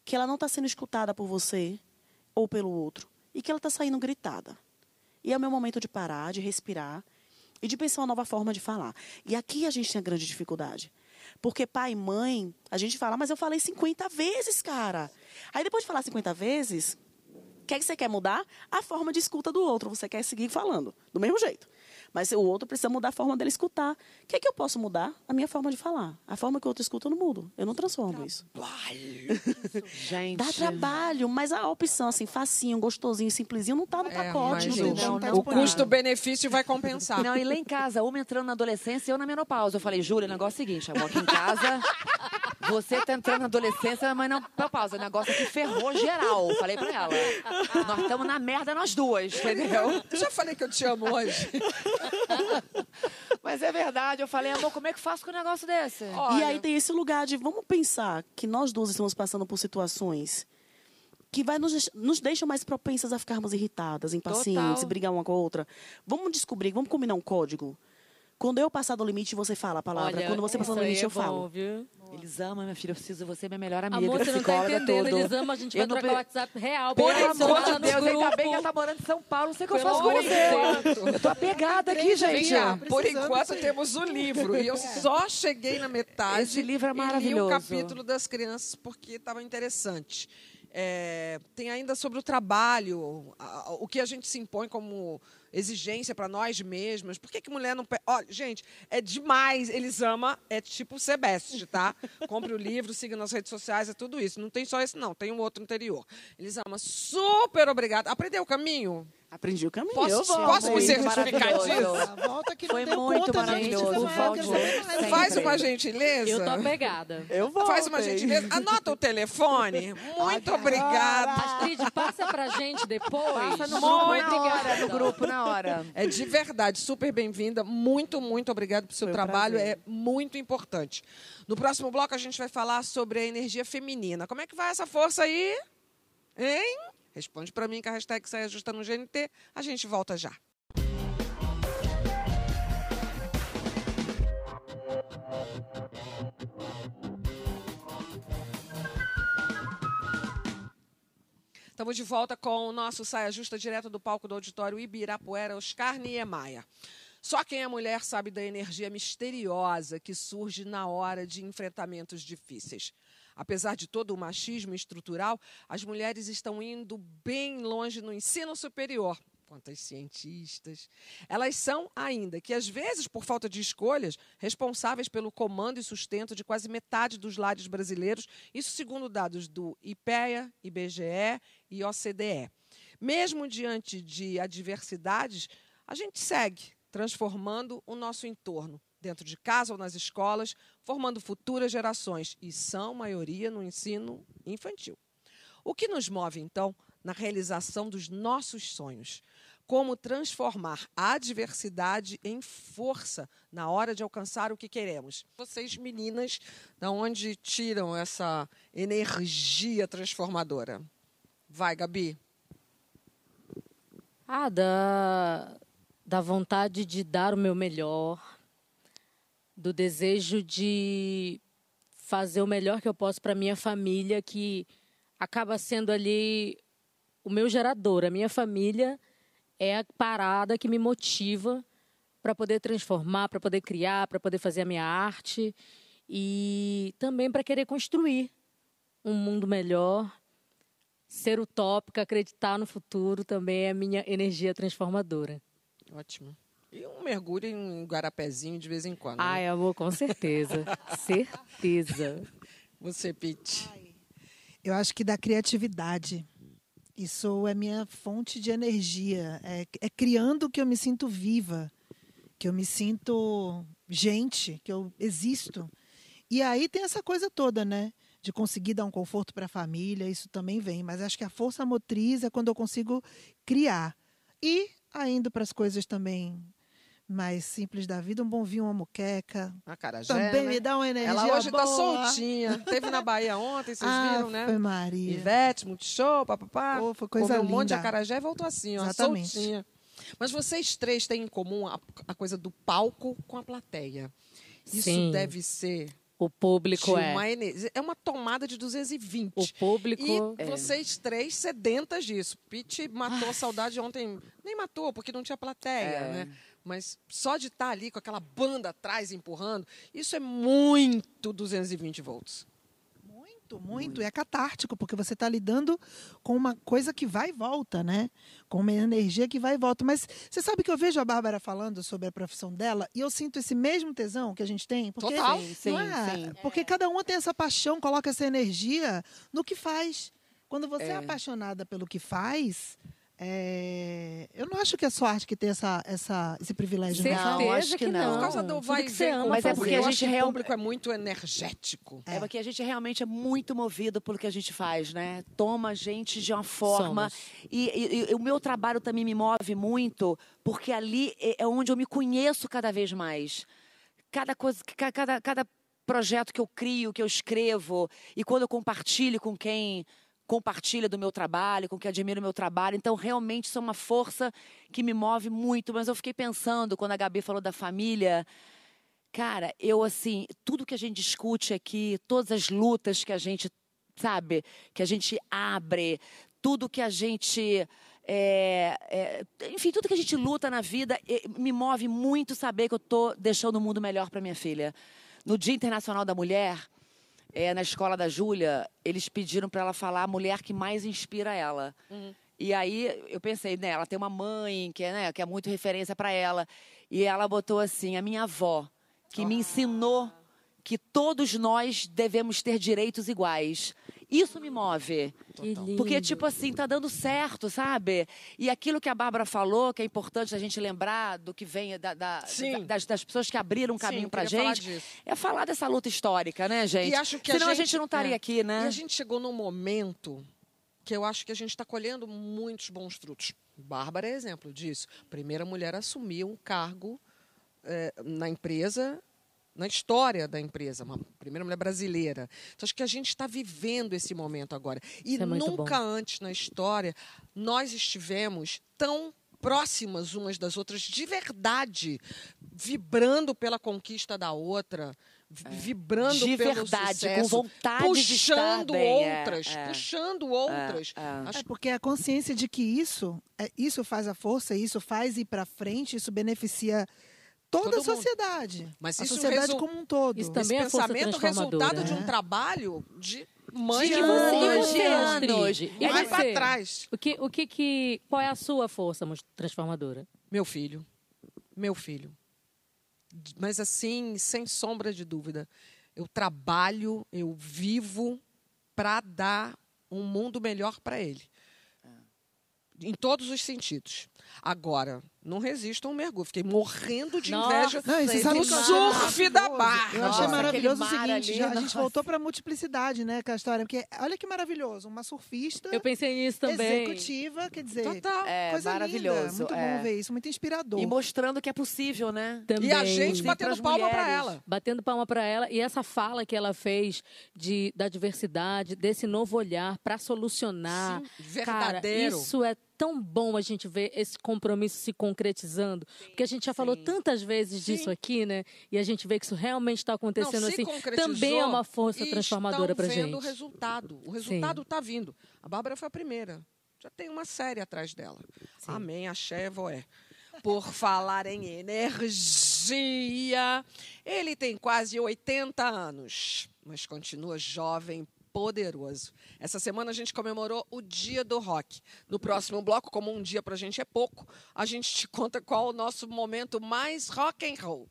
Que ela não está sendo escutada por você ou pelo outro. E que ela está saindo gritada. E é o meu momento de parar, de respirar e de pensar uma nova forma de falar. E aqui a gente tem a grande dificuldade. Porque pai e mãe, a gente fala, mas eu falei 50 vezes, cara. Aí depois de falar 50 vezes, que é que você quer mudar? A forma de escuta do outro. Você quer seguir falando, do mesmo jeito. Mas o outro precisa mudar a forma dele escutar. O que é que eu posso mudar? A minha forma de falar. A forma que o outro escuta, eu não mudo. Eu não transformo isso. Gente. Dá trabalho, mas a opção, assim, facinho, gostosinho, simplesinho, não tá no É, pacote, mas gente. não, o, tá o custo-benefício vai compensar. Não, e lá em casa, uma entrando na adolescência e eu na menopausa. Eu falei, Júlia, o negócio é o seguinte, amor, aqui em casa, você tá entrando na adolescência, mas não menopausa. O negócio aqui ferrou geral. Falei pra ela. Nós estamos na merda nós duas, entendeu? Eu já falei que eu te amo hoje. Mas é verdade. Eu falei, amor, como é que faço com um negócio desse? E aí tem esse lugar de vamos pensar que nós duas estamos passando por situações que vai nos, nos deixam mais propensas a ficarmos irritadas, impacientes, Total. brigar uma com a outra. Vamos descobrir, vamos combinar um código. Quando eu passar do limite, você fala a palavra. Olha, Quando você passar do limite, é eu falo. bom, viu? Eles amam, minha filha. Eu preciso você, minha melhor amiga. Amor, você não tá entendendo. tudo. Eles amam, a gente Eu vai trocar o WhatsApp real. Pelo pra amor de Deus, ainda grupo. bem que ela tá morando em São Paulo. Não sei o que eu faço com você. Eu tô apegada aqui, gente. Vinha, por enquanto temos o livro. E eu só cheguei na metade. Esse livro é E li maravilhoso. o capítulo das crianças porque estava interessante. É, tem ainda sobre o trabalho, a- o que a gente se impõe como exigência para nós mesmas. Por que, que mulher não. pe- Olha, gente, é demais. Eles amam, é tipo Sebeste, tá? Compre o livro, siga nas redes sociais, é tudo isso. Não tem só esse, não, tem um outro anterior. Eles amam. Super obrigada. Aprendeu o caminho? Aprendi o caminho. Posso- eu posso me certificar disso? A volta que Foi muito conta, maravilhoso, gente. Sempre. Faz uma gentileza. Eu tô apegada. Eu vou. Faz uma gentileza. Anota o telefone. Muito obrigada. Astrid, passa pra gente depois. Passa no Muito grupo na hora, no grupo na hora. É de verdade, super bem-vinda. Muito, muito obrigado pelo seu Foi trabalho. prazer. É muito importante. No próximo bloco, a gente vai falar sobre a energia feminina. Como é que vai essa força aí? Hein? Responde para mim que a hashtag sai ajusta no GNT. A gente volta já. Estamos de volta com o nosso Saia Justa, direto do palco do Auditório Ibirapuera, Oscar Niemeyer. Só quem é mulher sabe da energia misteriosa que surge na hora de enfrentamentos difíceis. Apesar de todo o machismo estrutural, as mulheres estão indo bem longe no ensino superior. Quantas cientistas. Elas são, ainda que às vezes por falta de escolhas, responsáveis pelo comando e sustento de quase metade dos lares brasileiros, isso segundo dados do IPEA, IBGE e OCDE. Mesmo diante de adversidades, a gente segue transformando o nosso entorno, dentro de casa ou nas escolas, formando futuras gerações, e são maioria no ensino infantil. O que nos move, então, na realização dos nossos sonhos? Como transformar a adversidade em força na hora de alcançar o que queremos? Vocês, meninas, da onde tiram essa energia transformadora? Vai, Gabi. Ah, da, da vontade de dar o meu melhor, do desejo de fazer o melhor que eu posso para minha família, que acaba sendo ali o meu gerador. A minha família é a parada que me motiva para poder transformar, para poder criar, para poder fazer a minha arte e também para querer construir um mundo melhor. Ser utópica, acreditar no futuro também é a minha energia transformadora. Ótimo. E um mergulho em um garapézinho de vez em quando. né? Ai, amor, com certeza. certeza. Você, Pete. Eu acho que da criatividade. Isso é minha fonte de energia. É, é criando que eu me sinto viva, que eu me sinto gente, que eu existo. E aí tem essa coisa toda, né? De conseguir dar um conforto para a família, isso também vem. Mas acho que a força motriz é quando eu consigo criar. E ainda para as coisas também mais simples da vida, um bom vinho, uma moqueca. A Carajé, Também né? me dá uma energia Ela hoje boa. tá soltinha. Teve na Bahia ontem, vocês viram, né? Ave Maria. Ivete, Multishow, papapá. Pô, foi coisa Comeu um monte de linda. acarajé e voltou assim, ó, Exatamente. soltinha. Mas vocês três têm em comum a, a coisa do palco com a plateia. Isso Sim. deve ser O público de é. uma energia. É uma tomada de 220. O público. E é. vocês três sedentas disso. Pete matou a saudade ontem. Nem matou, porque não tinha plateia, É. né? Mas só de estar ali com aquela banda atrás empurrando, isso é muito 220 volts. Muito, muito. E é catártico, porque você está lidando com uma coisa que vai e volta, né? Com uma energia que vai e volta. Mas você sabe que eu vejo a Bárbara falando sobre a profissão dela e eu sinto esse mesmo tesão que a gente tem? Porque, Total. Sim, sim, é? sim. Porque cada uma tem essa paixão, coloca essa energia no que faz. Quando você é, É. apaixonada pelo que faz, é, eu não acho que é só arte que tem essa, essa, esse privilégio. Certeza não. Acho que, que não. Por causa do vai que você ama Mas é o porque público. a gente que o real- público é muito energético. É porque a gente realmente é muito movido pelo que a gente faz, né? Toma a gente de uma forma. E, e- e o meu trabalho também me move muito, porque ali é é onde eu me conheço cada vez mais. Cada coisa, ca- cada, cada projeto que eu crio, que eu escrevo, e quando eu compartilho com quem compartilha do meu trabalho, com quem admira o meu trabalho. Então, realmente, isso é uma força que me move muito. Mas eu fiquei pensando, quando a Gabi falou da família, Cara, eu assim, tudo que a gente discute aqui, todas as lutas que a gente, sabe, que a gente abre, tudo que a gente. é, é, enfim, tudo que a gente luta na vida, me move muito saber que eu estou deixando o mundo melhor para minha filha. No Dia Internacional da Mulher, é, na escola da Júlia, eles pediram para ela falar a mulher que mais inspira ela. E aí eu pensei, né, ela tem uma mãe que é, né, que é muito referência para ela. E ela botou assim, a minha avó, que me ensinou que todos nós devemos ter direitos iguais. Isso me move. Que lindo. Porque, tipo assim, tá dando certo, sabe? E aquilo que a Bárbara falou, que é importante a gente lembrar do que vem da- da- Sim. da- das, das pessoas que abriram um Sim, caminho pra queria falar gente, disso. é falar dessa luta histórica, né, gente? E acho que Senão a a gente, gente, não estaria é. aqui, E né? a gente chegou num momento que eu acho que a gente está colhendo muitos bons frutos. Bárbara é exemplo disso. Primeira mulher a assumir um cargo eh, na empresa, na história da empresa, uma primeira mulher brasileira. Então, acho que a gente está vivendo esse momento agora. E é nunca bom. antes na história nós estivemos tão próximas umas das outras, de verdade, vibrando pela conquista da outra, vi- vibrando De pelo verdade, sucesso, com vontade de estar puxando bem, é, outras, é. puxando outras. é. Acho É porque a consciência de que isso, é, isso faz a força, isso faz ir para frente, isso beneficia toda Todo a mundo. sociedade. Mas a isso sociedade resu- como um todo. Isso Esse também é força pensamento resultado de um É. trabalho de mãe De de anos, de anos. E Vai para trás. O que, o que que, qual é a sua força transformadora? Meu filho. Meu filho. Mas assim, sem sombra de dúvida. Eu trabalho, eu vivo para dar um mundo melhor para ele. Em todos os sentidos. Agora, não resisto a um mergulho. Fiquei morrendo de Nossa, inveja Não, você do sabe o que eu achei surf da barra. Eu achei Nossa, maravilhoso o seguinte, ali, já- a gente nossa. voltou para a multiplicidade, né, com a história. Porque olha que maravilhoso, uma surfista Eu pensei nisso também. executiva, quer dizer, Total. É, coisa maravilhoso. linda. Muito é. bom ver isso, muito inspirador. E mostrando que é possível, né? Também. E a gente Sim, batendo palma para ela. batendo palma para ela e essa fala que ela fez de da diversidade, desse novo olhar para solucionar. Sim, Cara, verdadeiro. isso é tão bom a gente ver esse compromisso se concretizando, porque a gente já falou tantas vezes disso Sim. aqui, né? E a gente vê que isso realmente está acontecendo Não, assim. Também é uma força e transformadora estão para vendo o gente. resultado. O resultado está vindo. A Bárbara foi a primeira. Já tem uma série atrás dela. Amém, axé, voé. Por falar em energia, ele tem quase 80 anos, mas continua jovem, poderoso. Essa semana a gente comemorou o Dia do Rock. No próximo bloco, como um dia pra gente é pouco, a gente te conta qual o nosso momento mais rock and roll.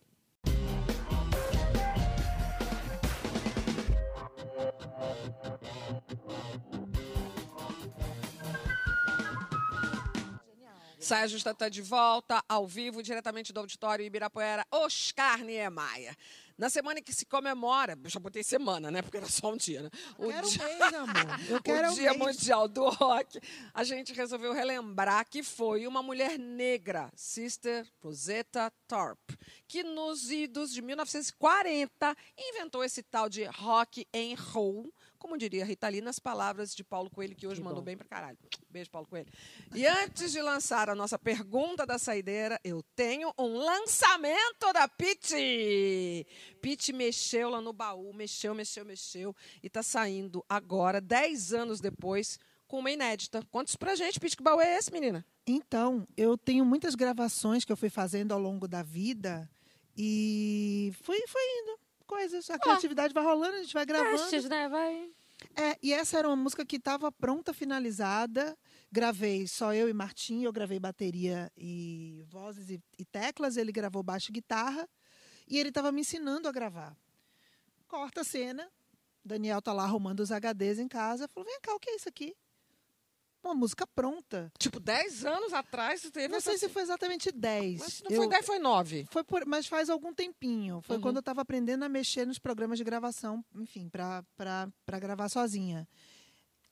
Saia Justa está de volta, ao vivo, diretamente do auditório Ibirapuera, Oscar Niemeyer. Na semana em que se comemora, eu já botei semana, né? Porque era só um dia, né? O quero dia- um mês, amor. Eu quero o um Dia mês. Mundial do Rock, a gente resolveu relembrar que foi uma mulher negra, Sister Rosetta Tharpe, que nos idos de 1940 inventou esse tal de rock and roll, como diria Rita Lee, nas palavras de Paulo Coelho, que hoje Que mandou bom. bem pra caralho. Beijo, Paulo Coelho. E antes de lançar a nossa pergunta da saideira, eu tenho um lançamento da Pete. Pete mexeu lá no baú, mexeu, mexeu, mexeu, e tá saindo agora, 10 anos depois, com uma inédita. Conta isso pra gente, Pete, que baú é esse, menina? Então, eu tenho muitas gravações que eu fui fazendo ao longo da vida e fui, foi indo. Coisas. A criatividade vai rolando, a gente vai gravando. Testes, né? Vai. É, e essa era uma música que estava pronta, finalizada. Gravei só eu e Martim, eu gravei bateria e vozes e, e teclas, ele gravou baixo e guitarra. E ele estava me ensinando a gravar. Corta a cena, Daniel tá lá arrumando os HDs em casa, falou: vem cá, o que é isso aqui? Uma música pronta. Tipo, 10 anos atrás você teve Não sei essa... se foi exatamente 10. Mas se não Eu- foi 10, foi 9. foi por- mas faz algum tempinho. Foi Uhum. quando eu estava aprendendo a mexer nos programas de gravação, enfim, para gravar sozinha.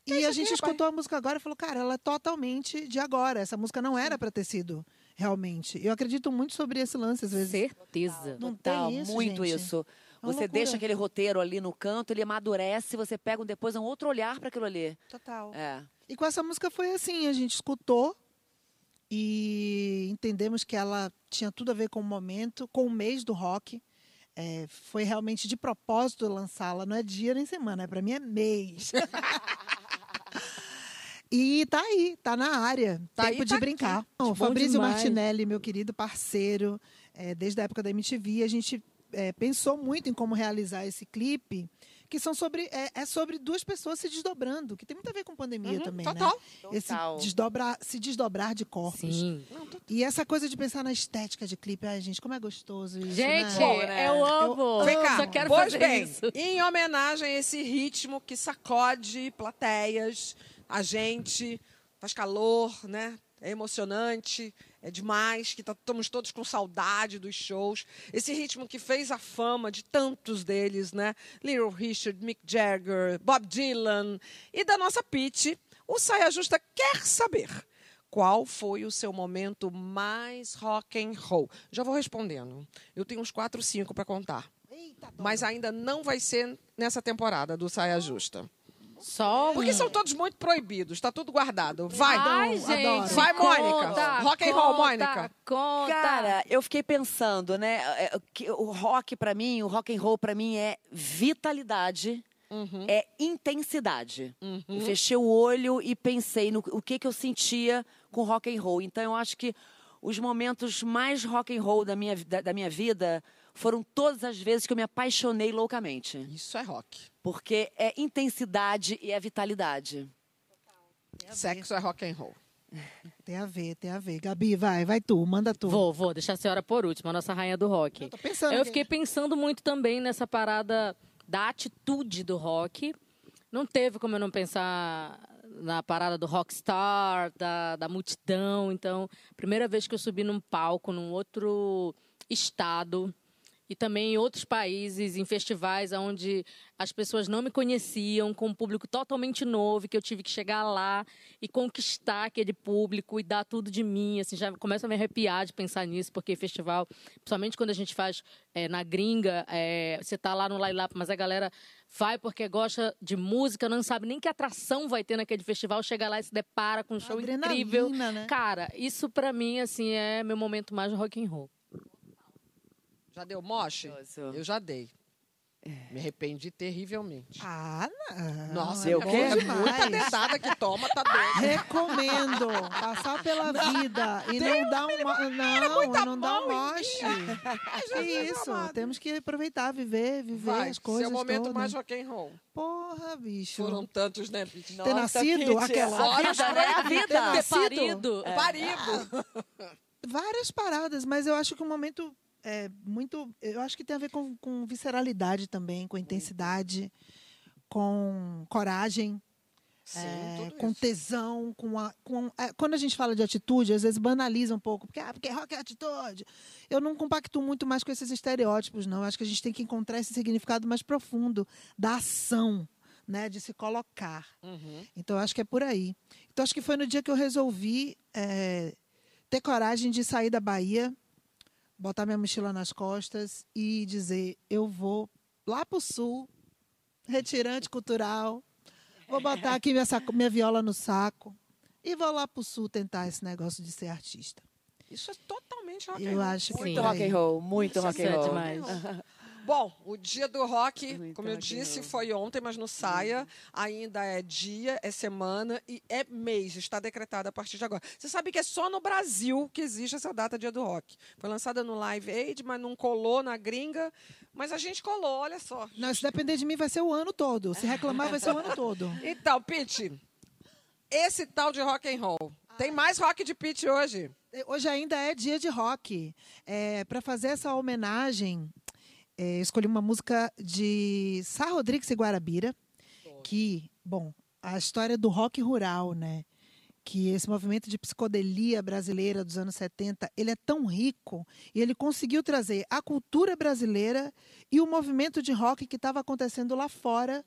E a aqui, gente rapaz? escutou a música agora e falou, cara, ela é totalmente de agora. Essa música não era para ter sido, realmente. Eu acredito muito sobre esse lance, às vezes. Certeza. Não Total, tem isso, muito gente. isso. Uma Você loucura. deixa aquele roteiro ali no canto, ele amadurece, você pega um- depois um outro olhar para aquilo ali. Total. É. E com essa música foi assim, a gente escutou e entendemos que ela tinha tudo a ver com o momento, com o mês do rock. É, foi realmente de propósito lançá-la, não é dia nem semana, é para mim é mês. e tá aí, tá na área, Tá tempo aí, de tá brincar. aqui. Bom Fabrício demais. Martinelli, meu querido parceiro, é, desde a época da MTV, a gente é, pensou muito em como realizar esse clipe, que são sobre é, é sobre duas pessoas se desdobrando, que tem muito a ver com pandemia também, Uhum, total. né? Esse Total. desdobrar, se desdobrar de corpos. Sim. E essa coisa de pensar na estética de clipe, ai gente, como é gostoso isso, Gente, né? né? eu amo. Vem cá, Só quero pois fazer bem, isso. em homenagem a esse ritmo que sacode plateias, a gente, faz calor, né? É emocionante, é demais, que tá- estamos todos com saudade dos shows. Esse ritmo que fez a fama de tantos deles, né? Little Richard, Mick Jagger, Bob Dylan e da nossa Pete, o Saia Justa quer saber qual foi o seu momento mais rock and roll? Já vou respondendo. Eu tenho uns quatro, cinco para contar. Mas ainda não vai ser nessa temporada do Saia Justa. Só um. Porque são todos muito proibidos, tá tudo guardado. Vai, Ai, Dom, gente, adoro. Vai, Mônica. conta, Rock and roll, Mônica. Conta. Cara, eu fiquei pensando, né? é, que O rock pra mim, o rock and roll pra mim é vitalidade, Uhum. é intensidade. Eu fechei o olho e pensei no o que que eu sentia com rock and roll. Então eu acho que os momentos mais rock and roll da minha, da, da minha vida foram todas as vezes que eu me apaixonei loucamente. Isso é rock. Porque é intensidade e é vitalidade. Sexo é rock and roll. Tem a ver, tem a ver. Gabi, vai, vai tu, manda tu. Vou, vou deixar a senhora por último, a nossa rainha do rock. Eu tô pensando Eu fiquei pensando muito também nessa parada da atitude do rock. Não teve como eu não pensar na parada do rockstar, da, da multidão. Então, primeira vez que eu subi num palco num outro estado e também em outros países, em festivais onde as pessoas não me conheciam, com um público totalmente novo, que eu tive que chegar lá e conquistar aquele público e dar tudo de mim. Assim, já começa a me arrepiar de pensar nisso, porque festival, principalmente quando a gente faz eh, na gringa, eh, você tá lá no line-up, mas a galera vai porque gosta de música, não sabe nem que atração vai ter naquele festival, chega lá e se depara com um show Adrenalina, incrível. né? Cara, isso pra mim, assim, é meu momento mais rock and roll. Já deu moche? Eu já dei. Me arrependi terrivelmente. Ah, não. Nossa, é eu quê? é demais. muita dedada que toma, tá doido. Recomendo passar pela vida e não dar um mo- não, não dar um moche. Que isso, temos que aproveitar, viver, viver Vai, as coisas seu momento todas. mais rock and roll. Porra, bicho. Foram tantos, né, bicho? Ter nascido aquela A vida, né? A Ter vida. nascido. Parido. Parido. várias paradas, mas eu acho que um momento é muito, eu acho que tem a ver com, com visceralidade também, com intensidade, com coragem. Sim, É, com isso. tesão, com, a, com é, quando a gente fala de atitude, às vezes banaliza um pouco, porque, ah, porque rock é atitude. Eu não compacto muito mais com esses estereótipos, não. Eu acho que a gente tem que encontrar esse significado mais profundo da ação, né, de se colocar. Uhum. Então, acho que é por aí. Então, acho que foi no dia que eu resolvi é, ter coragem de sair da Bahia, botar minha mochila nas costas e dizer: eu vou lá para o sul, retirante cultural, vou botar aqui minha, saco- minha viola no saco e vou lá para o sul tentar esse negócio de ser artista. Isso é totalmente rock and Eu roll. acho que Muito rock and roll, muito rock Isso and é roll. demais. Bom, o dia do rock, como eu disse, foi ontem, mas no Saia ainda é dia, é semana e é mês. Está decretado a partir de agora. Você sabe que é só no Brasil que existe essa data dia do rock. Foi lançada no Live Aid, mas não colou na gringa. Mas a gente colou, olha só. Não, se depender de mim, vai ser o ano todo. Se reclamar, vai ser o ano todo. Então, Pete, esse tal de rock and roll. Tem mais rock de Pete hoje. Hoje ainda é dia de rock. É, Para fazer essa homenagem, é, escolhi uma música de Sá Rodrigues e Guarabira, que, bom, a história do rock rural, né? Que esse movimento de psicodelia brasileira dos anos 70, ele é tão rico e ele conseguiu trazer a cultura brasileira e o movimento de rock que estava acontecendo lá fora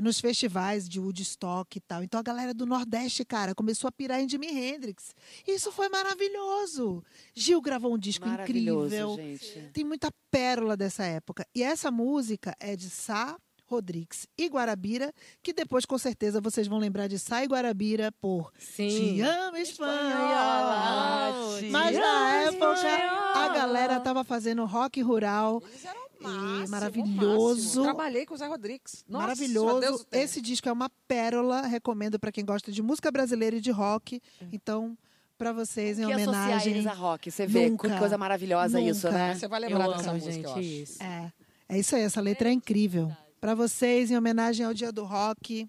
nos festivais de Woodstock e tal. Então a galera do Nordeste, cara, começou a pirar em Jimi Hendrix. Isso foi maravilhoso. Gil gravou um disco incrível. gente. Tem muita pérola dessa época. E essa música é de Sá Rodrigues e Guarabira, que depois com certeza vocês vão lembrar de Sá e Guarabira por Sim. Te Amo Espanhola, Mas na época a galera tava fazendo rock rural. Eles eram máximo, maravilhoso. Trabalhei com o Zé Rodrigues. Nossa, Maravilhoso. Esse disco é uma pérola. Recomendo para quem gosta de música brasileira e de rock. Então, para vocês, em que homenagem. eles a rock, você vê Nunca. que coisa maravilhosa isso, Nunca. né? Você vai Eu lembrar amo, dessa música, gente, eu acho. isso. É, é isso aí. Essa letra é incrível. Para vocês, em homenagem ao Dia do Rock.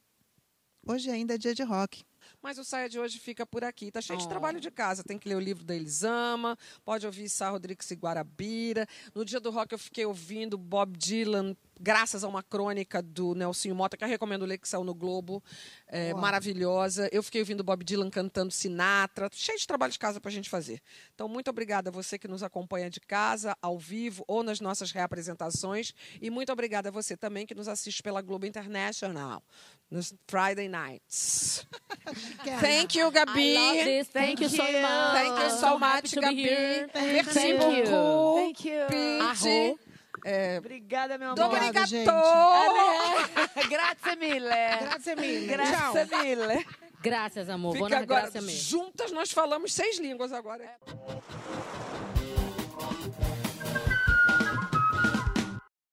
Hoje ainda é dia de rock. Mas o Saia de hoje fica por aqui. Tá cheio de Oh. trabalho de casa. Tem que ler o livro da Elisama, pode ouvir Sá Rodrigues e Guarabira. No dia do rock eu fiquei ouvindo Bob Dylan graças a uma crônica do Nelsinho Mota, que eu recomendo ler, que saiu no Globo, é, maravilhosa. Eu fiquei ouvindo Bob Dylan cantando Sinatra, cheio de trabalho de casa para a gente fazer. Então, muito obrigada a você que nos acompanha de casa, ao vivo ou nas nossas reapresentações. E muito obrigada a você também que nos assiste pela Globo International, nos Friday Nights. Thank you, Gabi. I love this. Thank, you so much. Thank you so much, Gabi. Merci Thank you. beaucoup. Thank you. É, Obrigada, meu amor. Dominica gente. Grazie mille. Grazie mille. Grazie mille. Graças, amor. Vou Fica na agora. Juntas nós falamos seis línguas agora.